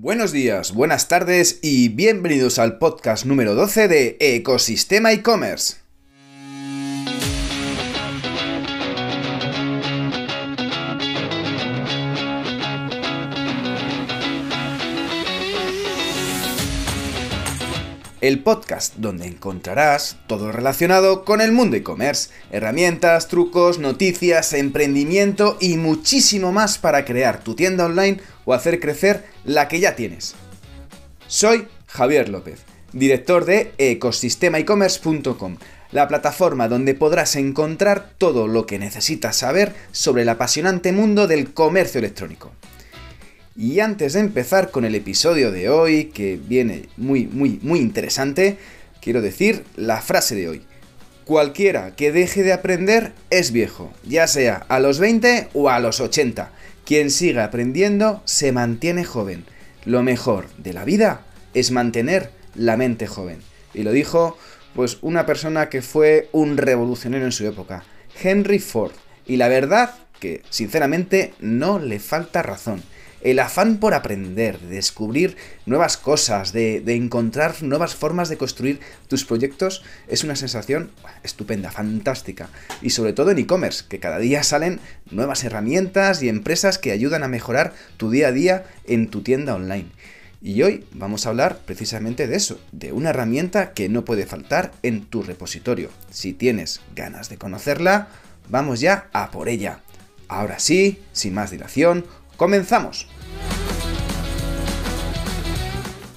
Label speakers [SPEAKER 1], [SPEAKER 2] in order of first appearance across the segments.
[SPEAKER 1] Buenos días, buenas tardes y bienvenidos al podcast número 12 de Ecosistema e-commerce. el podcast donde encontrarás todo relacionado con el mundo e-commerce, herramientas, trucos, noticias, emprendimiento y muchísimo más para crear tu tienda online o hacer crecer la que ya tienes. Soy Javier López, director de ecosistemaecommerce.com, la plataforma donde podrás encontrar todo lo que necesitas saber sobre el apasionante mundo del comercio electrónico. Y antes de empezar con el episodio de hoy, que viene muy, muy, muy interesante, quiero decir la frase de hoy. Cualquiera que deje de aprender es viejo, ya sea a los 20 o a los 80. Quien siga aprendiendo se mantiene joven. Lo mejor de la vida es mantener la mente joven. Y lo dijo pues una persona que fue un revolucionario en su época, Henry Ford. Y la verdad que sinceramente no le falta razón el afán por aprender, de descubrir nuevas cosas, de, encontrar nuevas formas de construir tus proyectos, es una sensación estupenda, fantástica. Y sobre todo en e-commerce, que cada día salen nuevas herramientas y empresas que ayudan a mejorar tu día a día en tu tienda online. Y hoy vamos a hablar precisamente de eso, de una herramienta que no puede faltar en tu repositorio. Si tienes ganas de conocerla, vamos ya a por ella. Ahora sí, sin más dilación, ¡Comenzamos!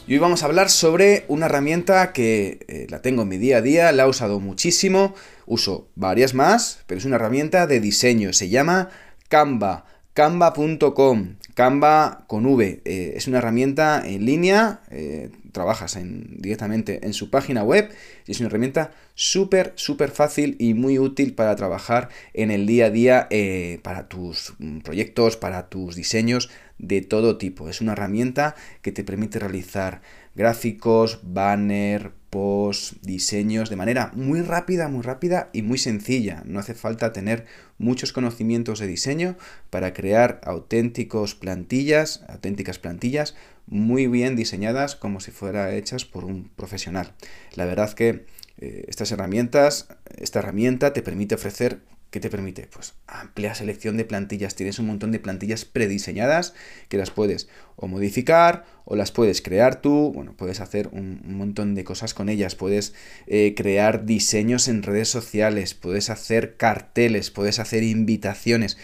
[SPEAKER 1] Y hoy vamos a hablar sobre una herramienta que eh, la tengo en mi día a día, la he usado muchísimo, uso varias más, pero es una herramienta de diseño, se llama Canva, canva.com, Canva con V, eh, es una herramienta en línea, eh, trabajas directamente en su página web y es una herramienta súper, súper fácil y muy útil para trabajar en el día a día eh, para tus mm, proyectos, para tus diseños de todo tipo. Es una herramienta que te permite realizar gráficos, banner, post, diseños de manera muy rápida, muy rápida y muy sencilla. No hace falta tener muchos conocimientos de diseño para crear auténticos plantillas, auténticas plantillas muy bien diseñadas como si fueran hechas por un profesional. La verdad que eh, estas herramientas, esta herramienta te permite ofrecer ¿Qué te permite? Pues amplia selección de plantillas. Tienes un montón de plantillas prediseñadas que las puedes o modificar o las puedes crear tú. Bueno, puedes hacer un, montón de cosas con ellas. Puedes eh, crear diseños en redes sociales, puedes hacer carteles, puedes hacer invitaciones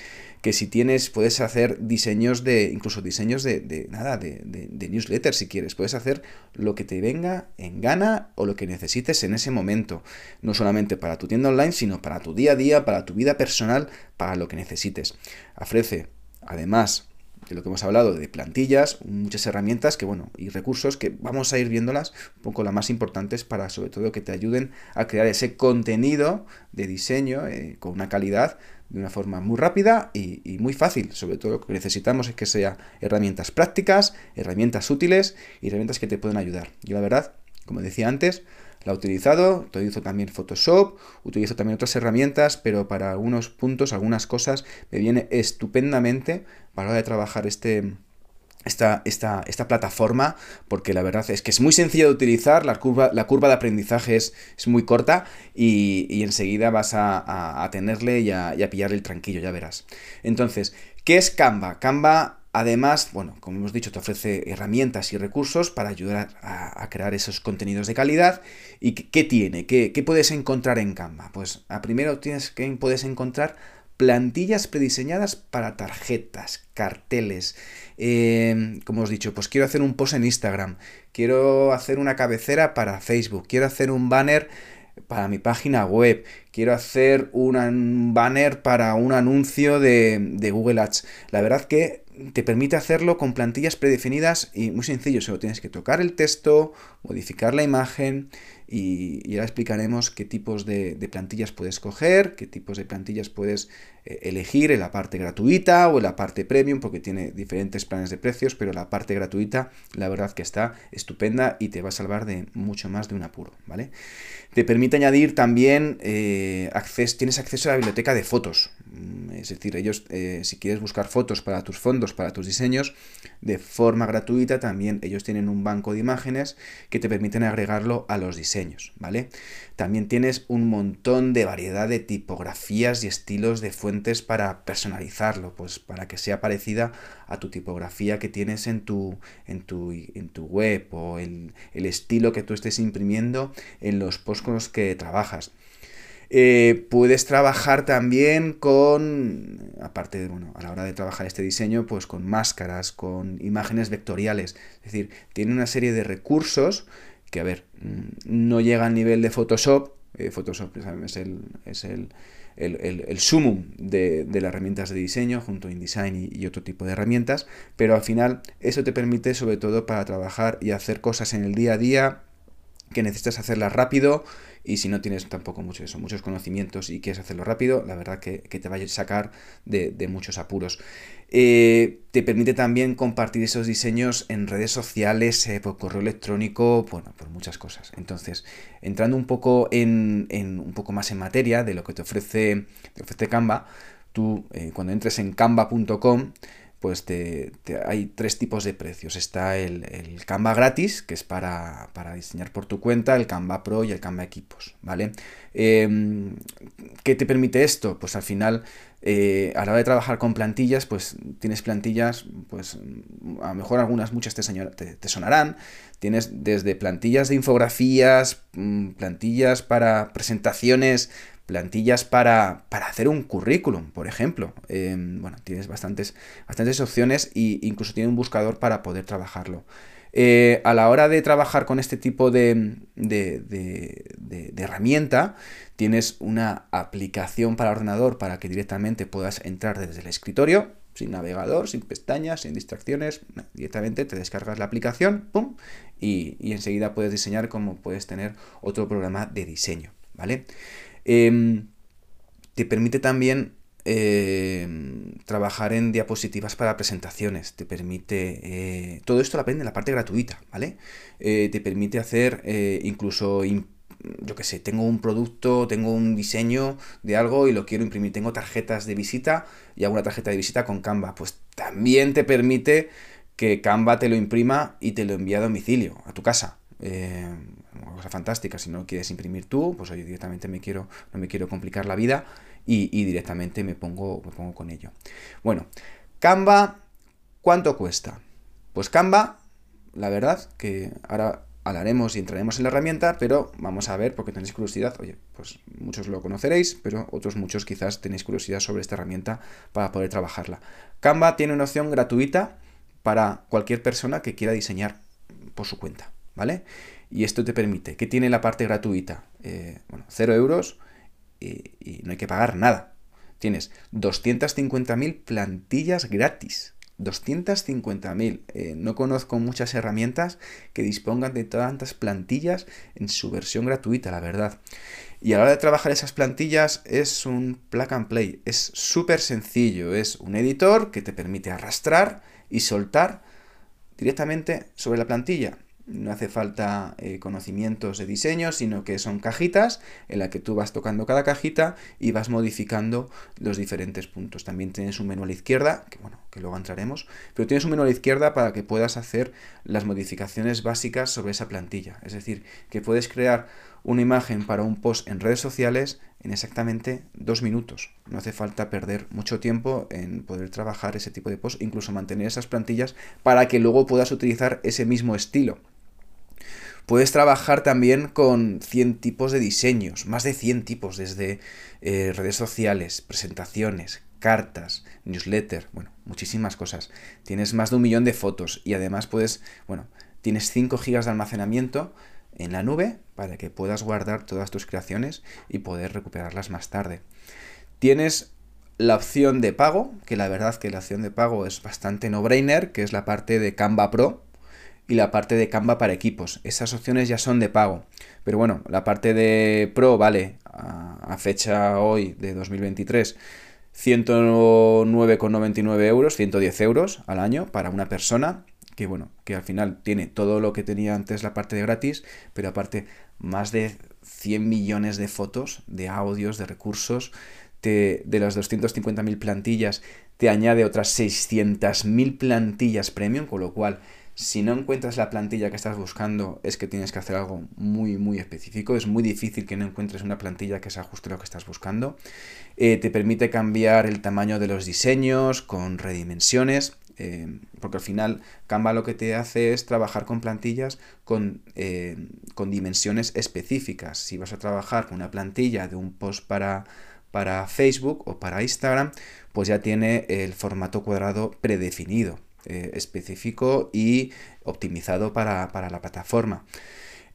[SPEAKER 1] que si tienes, puedes hacer diseños de, incluso diseños de, nada, de, newsletter si quieres, puedes hacer lo que te venga en gana o lo que necesites en ese momento, no solamente para tu tienda online, sino para tu día a día, para tu vida personal, para lo que necesites. Ofrece, además, de lo que hemos hablado de plantillas, muchas herramientas que, bueno, y recursos que vamos a ir viéndolas un poco las más importantes para sobre todo que te ayuden a crear ese contenido de diseño eh, con una calidad de una forma muy rápida y, muy fácil. Sobre todo lo que necesitamos es que sea herramientas prácticas, herramientas útiles y herramientas que te pueden ayudar. Yo la verdad, como decía antes, la he utilizado, utilizo también Photoshop, utilizo también otras herramientas, pero para algunos puntos, algunas cosas, me viene estupendamente para la hora de trabajar este, esta, esta, esta, plataforma, porque la verdad es que es muy sencillo de utilizar, la curva, la curva de aprendizaje es, es muy corta y, enseguida vas a, tenerle y a, y a pillarle el tranquillo, ya verás. Entonces, ¿qué es Canva? Canva Además, bueno, como hemos dicho, te ofrece herramientas y recursos para ayudar a, crear esos contenidos de calidad. ¿Y qué, tiene? ¿Qué, ¿Qué, puedes encontrar en Canva? Pues a primero tienes que puedes encontrar plantillas prediseñadas para tarjetas, carteles. Em, como os he dicho, pues quiero hacer un post en Instagram, quiero hacer una cabecera para Facebook, quiero hacer un banner para mi página web, quiero hacer un banner para un anuncio de, de Google Ads. La verdad que te permite hacerlo con plantillas predefinidas y muy sencillo, solo tienes que tocar el texto, modificar la imagen y, ya explicaremos qué tipos de, plantillas puedes coger, qué tipos de plantillas puedes eh, elegir en la parte gratuita o en la parte premium, porque tiene diferentes planes de precios, pero la parte gratuita la verdad que está estupenda y te va a salvar de mucho más de un apuro, ¿vale? Te permite añadir también, eh, tienes acceso a la biblioteca de fotos, mm, es decir, ellos, eh, si quieres buscar fotos para tus fondos, para tus diseños. De forma gratuita también ellos tienen un banco de imágenes que te permiten agregarlo a los diseños, ¿vale? También tienes un montón de variedad de tipografías y estilos de fuentes para personalizarlo, pues para que sea parecida a tu tipografía que tienes en tu, en tu, en tu web o el, estilo que tú estés imprimiendo en los posts con los que trabajas. Eh, puedes trabajar también con, aparte de, bueno, a la hora de trabajar este diseño, pues con máscaras, con imágenes vectoriales. Es decir, tiene una serie de recursos que, a ver, mm, no llega al nivel de Photoshop. Eh, Photoshop es el, es el, el, sumum de, las herramientas de diseño junto a InDesign y otro tipo de herramientas, pero al final eso te permite sobre todo para trabajar y hacer cosas en el día a día que necesitas hacerlas rápido y si no tienes tampoco muchos conocimientos y quieres hacerlo rápido, la verdad que, te va a sacar de, muchos apuros. Eh, te permite también compartir esos diseños en redes sociales, eh, por correo electrónico, bueno, por muchas cosas. Entonces, entrando un poco en, un poco más en materia de lo que te ofrece, te ofrece Canva, tú eh, cuando entres en canva.com pues te, hay tres tipos de precios. Está el, el Canva gratis, que es para, diseñar por tu cuenta, el Canva Pro y el Canva Equipos, ¿vale? Em, ¿Qué te permite esto? Pues al final, eh, a la hora de trabajar con plantillas, pues tienes plantillas, pues a lo mejor algunas, muchas te, te sonarán. Tienes desde plantillas de infografías, mm, plantillas para presentaciones plantillas para, hacer un currículum, por ejemplo. Em, bueno, tienes bastantes, bastantes opciones e incluso tiene un buscador para poder trabajarlo. Eh, a la hora de trabajar con este tipo de, de, herramienta, tienes una aplicación para ordenador para que directamente puedas entrar desde el escritorio, sin navegador, sin pestañas, sin distracciones, directamente te descargas la aplicación, ¡pum! Y, y enseguida puedes diseñar como puedes tener otro programa de diseño, ¿vale? Em, te permite también em, trabajar en diapositivas para presentaciones, te permite... Eh, todo esto lo aprende en la parte gratuita, ¿vale? Eh, te permite hacer eh, incluso... yo qué sé, tengo un producto, tengo un diseño de algo y lo quiero imprimir. Tengo tarjetas de visita y hago una tarjeta de visita con Canva. Pues también te permite que Canva te lo imprima y te lo envíe a domicilio, a tu casa. Cosa fantástica. Si no quieres imprimir tú, pues oye, directamente me quiero, no me quiero complicar la vida y, directamente me pongo, me pongo con ello. Bueno, Canva, ¿cuánto cuesta? Pues Canva, la verdad que ahora hablaremos y entraremos en la herramienta, pero vamos a ver, porque tenéis curiosidad, oye, pues muchos lo conoceréis, pero otros muchos quizás tenéis curiosidad sobre esta herramienta para poder trabajarla. Canva tiene una opción gratuita para cualquier persona que quiera diseñar por su cuenta, ¿vale? Y esto te permite, ¿qué tiene la parte gratuita? Eh, bueno, 0 euros y, no hay que pagar nada. Tienes 250.000 plantillas gratis. 250.000. Eh, no conozco muchas herramientas que dispongan de tantas plantillas en su versión gratuita, la verdad. Y a la hora de trabajar esas plantillas es un plug and play. Es súper sencillo. Es un editor que te permite arrastrar y soltar directamente sobre la plantilla no hace falta eh, conocimientos de diseño, sino que son cajitas en las que tú vas tocando cada cajita y vas modificando los diferentes puntos. También tienes un menú a la izquierda, que bueno, que luego entraremos, pero tienes un menú a la izquierda para que puedas hacer las modificaciones básicas sobre esa plantilla. Es decir, que puedes crear una imagen para un post en redes sociales en exactamente dos minutos. No hace falta perder mucho tiempo en poder trabajar ese tipo de post, incluso mantener esas plantillas para que luego puedas utilizar ese mismo estilo. Puedes trabajar también con 100 tipos de diseños, más de 100 tipos, desde eh, redes sociales, presentaciones, cartas, newsletter, bueno, muchísimas cosas. Tienes más de un millón de fotos y además puedes, bueno, tienes 5 gigas de almacenamiento en la nube para que puedas guardar todas tus creaciones y poder recuperarlas más tarde. Tienes la opción de pago, que la verdad que la opción de pago es bastante no-brainer, que es la parte de Canva Pro, y la parte de Canva para equipos. Esas opciones ya son de pago. Pero bueno, la parte de Pro vale a, fecha hoy de 2023 109,99 euros, 110 euros al año para una persona que bueno, que al final tiene todo lo que tenía antes la parte de gratis, pero aparte más de 100 millones de fotos, de audios, de recursos, de las 250.000 plantillas te añade otras 600.000 plantillas premium, con lo cual si no encuentras la plantilla que estás buscando, es que tienes que hacer algo muy, muy específico. Es muy difícil que no encuentres una plantilla que se ajuste a lo que estás buscando. Eh, te permite cambiar el tamaño de los diseños con redimensiones. Eh, porque al final Canva lo que te hace es trabajar con plantillas con, eh, con dimensiones específicas. Si vas a trabajar con una plantilla de un post para, para Facebook o para Instagram, pues ya tiene el formato cuadrado predefinido. Eh, específico y optimizado para, la plataforma.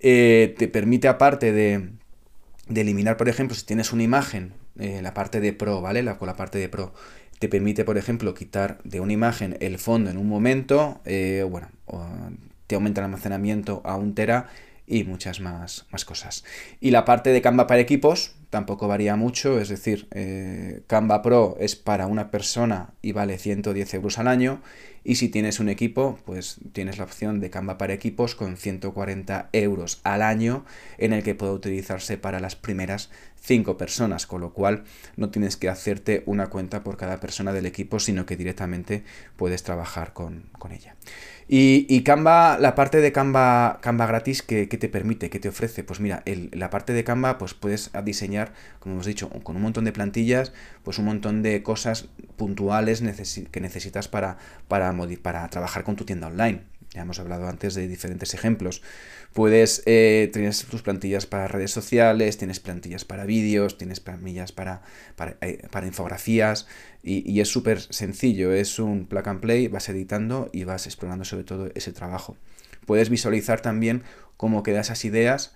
[SPEAKER 1] Eh, te permite, aparte de, eliminar, por ejemplo, si tienes una imagen, eh, la parte de Pro, ¿vale? La, con la parte de Pro, te permite, por ejemplo, quitar de una imagen el fondo en un momento, bueno, te aumenta el almacenamiento a un tera y muchas más, más cosas. Y la parte de Canva para equipos tampoco varía mucho, es decir, Canva Pro es para una persona y vale 110 euros al año y si tienes un equipo, pues tienes la opción de Canva para equipos con 140 euros al año en el que puede utilizarse para las primeras 5 personas, con lo cual no tienes que hacerte una cuenta por cada persona del equipo, sino que directamente puedes trabajar con, ella. Y, Canva, la parte de Canva, Canva gratis, ¿qué, te permite? ¿Qué te ofrece? Pues mira, la parte de Canva, pues puedes diseñar, como hemos dicho, con un montón de plantillas, pues un montón de cosas puntuales que necesitas para, para, para trabajar con tu tienda online. Ya hemos hablado antes de diferentes ejemplos. Puedes, eh, tienes tus plantillas para redes sociales, tienes plantillas para vídeos, tienes plantillas para, para, eh, infografías y, es súper sencillo. Es un plug and play, vas editando y vas explorando sobre todo ese trabajo. Puedes visualizar también cómo quedan esas ideas,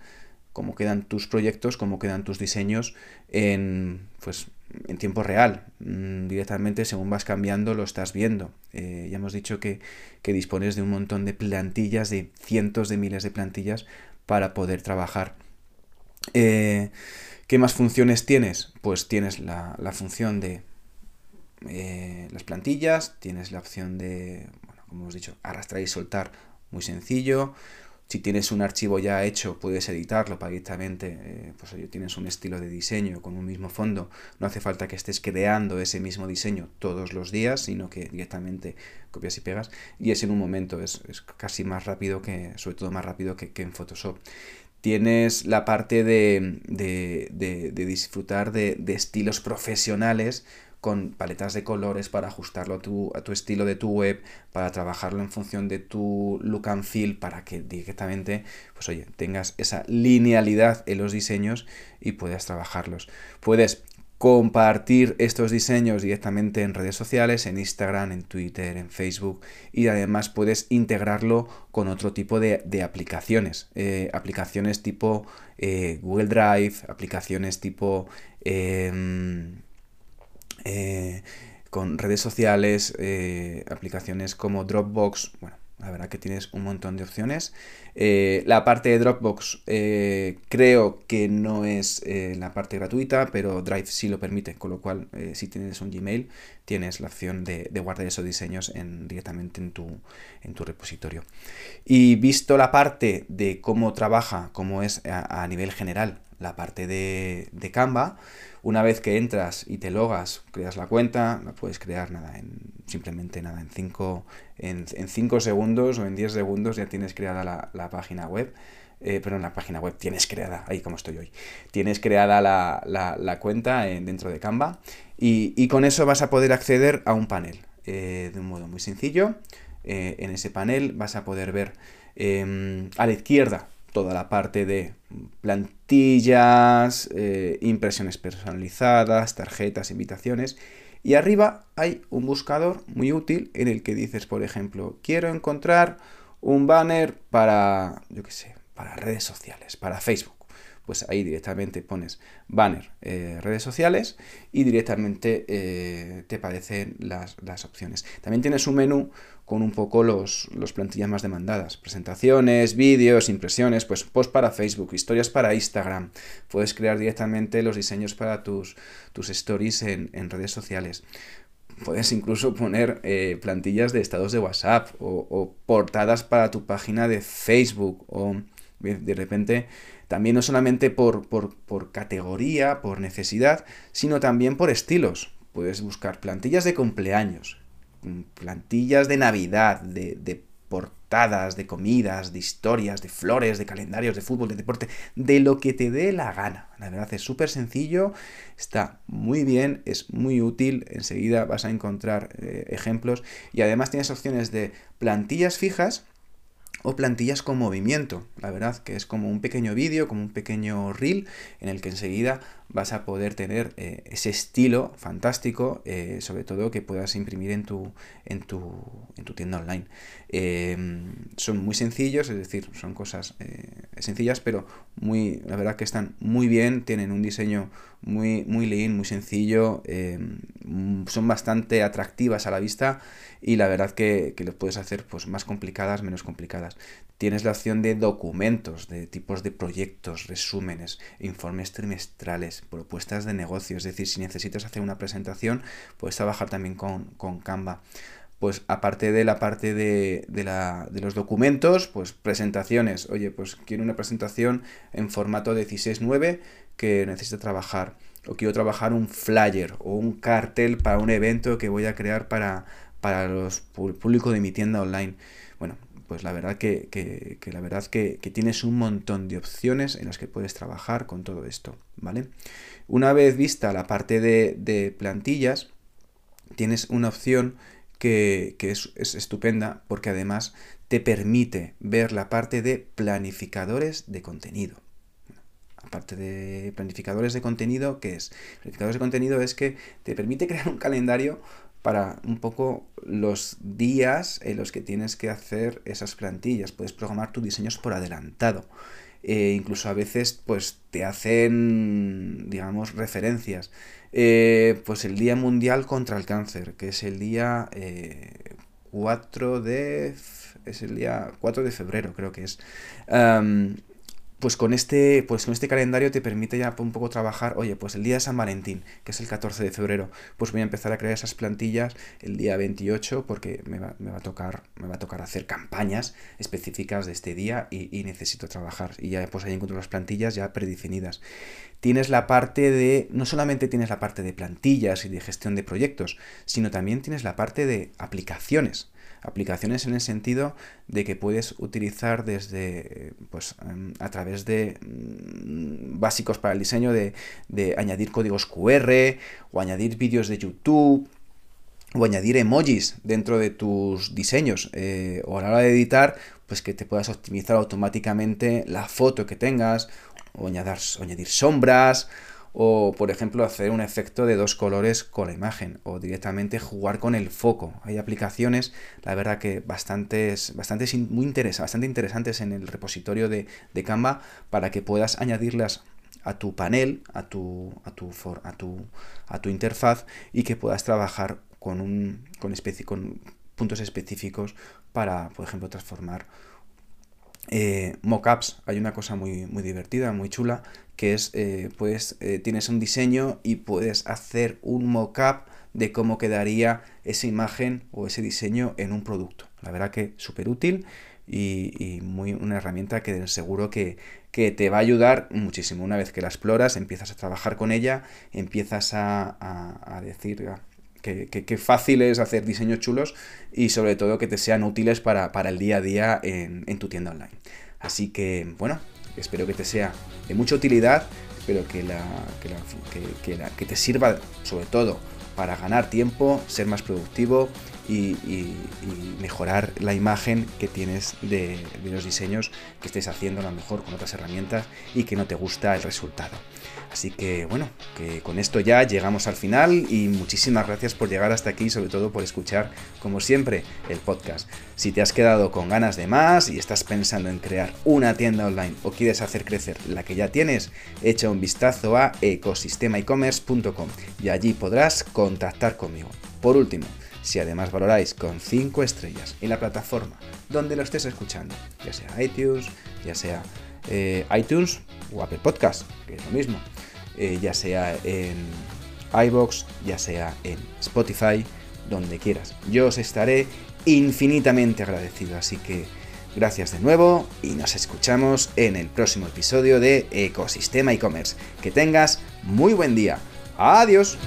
[SPEAKER 1] cómo quedan tus proyectos, cómo quedan tus diseños en, pues, en tiempo real. Mm, directamente, según vas cambiando, lo estás viendo. Eh, ya hemos dicho que, dispones de un montón de plantillas, de cientos de miles de plantillas para poder trabajar. Eh, ¿Qué más funciones tienes? Pues tienes la, función de eh, las plantillas, tienes la opción de, bueno, como hemos dicho, arrastrar y soltar, muy sencillo. Si tienes un archivo ya hecho, puedes editarlo para directamente, eh, pues tienes un estilo de diseño con un mismo fondo, no hace falta que estés creando ese mismo diseño todos los días, sino que directamente copias y pegas, y es en un momento, es, casi más rápido que, sobre todo más rápido que, en Photoshop. Tienes la parte de, disfrutar de, estilos profesionales con paletas de colores para ajustarlo a tu, a tu estilo de tu web, para trabajarlo en función de tu look and feel, para que directamente, pues oye, tengas esa linealidad en los diseños y puedas trabajarlos. Puedes compartir estos diseños directamente en redes sociales, en Instagram, en Twitter, en Facebook y además puedes integrarlo con otro tipo de, aplicaciones, eh, aplicaciones tipo eh, Google Drive, aplicaciones tipo... Em, con redes sociales, eh, aplicaciones como Dropbox, bueno, la verdad que tienes un montón de opciones. Eh, la parte de Dropbox creo que no es la parte gratuita, pero Drive sí lo permite, con lo cual si tienes un Gmail tienes la opción de, guardar esos diseños en, directamente en tu, en tu, repositorio. Y visto la parte de cómo trabaja, cómo es a, nivel general la parte de Canva, una vez que entras y te logas, creas la cuenta, la puedes crear nada, en, simplemente nada, en 5 en, cinco segundos o en 10 segundos ya tienes creada la, página web. Eh, pero en la página web tienes creada, ahí como estoy hoy, tienes creada la, cuenta dentro de Canva y, con eso vas a poder acceder a un panel eh, de un modo muy sencillo. Eh, en ese panel vas a poder ver em, a la izquierda toda la parte de plantillas, eh, impresiones personalizadas, tarjetas, invitaciones. Y arriba hay un buscador muy útil en el que dices, por ejemplo, quiero encontrar un banner para, yo qué sé, para redes sociales, para Facebook pues ahí directamente pones banner, eh, redes sociales y directamente eh, te aparecen las, opciones. También tienes un menú con un poco los, plantillas más demandadas. Presentaciones, vídeos, impresiones, pues post para Facebook, historias para Instagram. Puedes crear directamente los diseños para tus, tus stories en, redes sociales. Puedes incluso poner eh, plantillas de estados de WhatsApp o, o portadas para tu página de Facebook o De repente, también no solamente por, por, categoría, por necesidad, sino también por estilos. Puedes buscar plantillas de cumpleaños, mm, plantillas de Navidad, de, de portadas, de comidas, de historias, de flores, de calendarios, de fútbol, de deporte, de lo que te dé la gana. La verdad es súper sencillo, está muy bien, es muy útil, enseguida vas a encontrar eh, ejemplos y además tienes opciones de plantillas fijas o plantillas con movimiento, la verdad, que es como un pequeño vídeo, como un pequeño reel en el que enseguida vas a poder tener eh, ese estilo fantástico, eh, sobre todo que puedas imprimir en tu, en tu, en tu tienda online. Em, son muy sencillos, es decir, son cosas eh, sencillas, pero muy, la verdad que están muy bien, tienen un diseño muy, muy lean, muy sencillo, em, son bastante atractivas a la vista y la verdad que, que lo puedes hacer pues, más complicadas, menos complicadas. Tienes la opción de documentos, de tipos de proyectos, resúmenes, informes trimestrales, propuestas de negocio. Es decir, si necesitas hacer una presentación, puedes trabajar también con, con Canva. Pues aparte de la parte de, de, la, de los documentos, pues presentaciones. Oye, pues quiero una presentación en formato 16.9 que necesita trabajar. O quiero trabajar un flyer o un cartel para un evento que voy a crear para, para los público de mi tienda online. Bueno, pues la verdad que, la verdad que, tienes un montón de opciones en las que puedes trabajar con todo esto, ¿vale? Una vez vista la parte de, plantillas, tienes una opción que, es, es, estupenda porque además te permite ver la parte de planificadores de contenido. Aparte de planificadores de contenido, ¿qué es? Planificadores de contenido es que te permite crear un calendario para un poco los días en los que tienes que hacer esas plantillas. Puedes programar tus diseños por adelantado. Eh, incluso a veces pues te hacen, digamos, referencias. Eh, pues el Día Mundial contra el Cáncer, que es el día 4 eh, de... Es el día 4 de febrero, creo que es pues con este, pues con este calendario te permite ya un poco trabajar, oye, pues el día de San Valentín, que es el 14 de febrero, pues voy a empezar a crear esas plantillas el día 28 porque me va, a, tocar, me va a tocar hacer campañas específicas de este día y, necesito trabajar. Y ya pues ahí encuentro las plantillas ya predefinidas. Tienes la parte de, no solamente tienes la parte de plantillas y de gestión de proyectos, sino también tienes la parte de aplicaciones aplicaciones en el sentido de que puedes utilizar desde, pues, em, a través de mm, básicos para el diseño de, añadir códigos QR o añadir vídeos de YouTube o añadir emojis dentro de tus diseños eh, o a la hora de editar, pues que te puedas optimizar automáticamente la foto que tengas o añadir, o añadir sombras o por ejemplo hacer un efecto de dos colores con la imagen o directamente jugar con el foco. Hay aplicaciones, la verdad que bastantes, bastantes muy bastante interesantes en el repositorio de, Canva para que puedas añadirlas a tu panel, a tu, a tu, a tu, a tu interfaz y que puedas trabajar con, un, con, con puntos específicos para, por ejemplo, transformar eh, mockups. Hay una cosa muy, muy divertida, muy chula, que es, eh, pues, eh, tienes un diseño y puedes hacer un mockup de cómo quedaría esa imagen o ese diseño en un producto. La verdad que súper útil y, muy, una herramienta que seguro que, que, te va a ayudar muchísimo. Una vez que la exploras, empiezas a trabajar con ella, empiezas a, a, decir ah, que, que, fácil es hacer diseños chulos y sobre todo que te sean útiles para, para el día a día en, en tu tienda online. Así que, bueno, espero que te sea de mucha utilidad, espero que, la, que, te sirva sobre todo para ganar tiempo, ser más productivo y, mejorar la imagen que tienes de, los diseños que estés haciendo a lo mejor con otras herramientas y que no te gusta el resultado. Así que bueno, que con esto ya llegamos al final y muchísimas gracias por llegar hasta aquí, sobre todo por escuchar, como siempre, el podcast. Si te has quedado con ganas de más y estás pensando en crear una tienda online o quieres hacer crecer la que ya tienes, echa un vistazo a ecosistemaecommerce.com y allí podrás contactar conmigo. Por último, si además valoráis con 5 estrellas en la plataforma donde lo estés escuchando, ya sea iTunes, ya sea eh, iTunes o Apple Podcast, que es lo mismo, eh, ya sea en iBox, ya sea en Spotify, donde quieras. Yo os estaré infinitamente agradecido, así que Gracias de nuevo y nos escuchamos en el próximo episodio de Ecosistema e-commerce. Que tengas muy buen día. Adiós.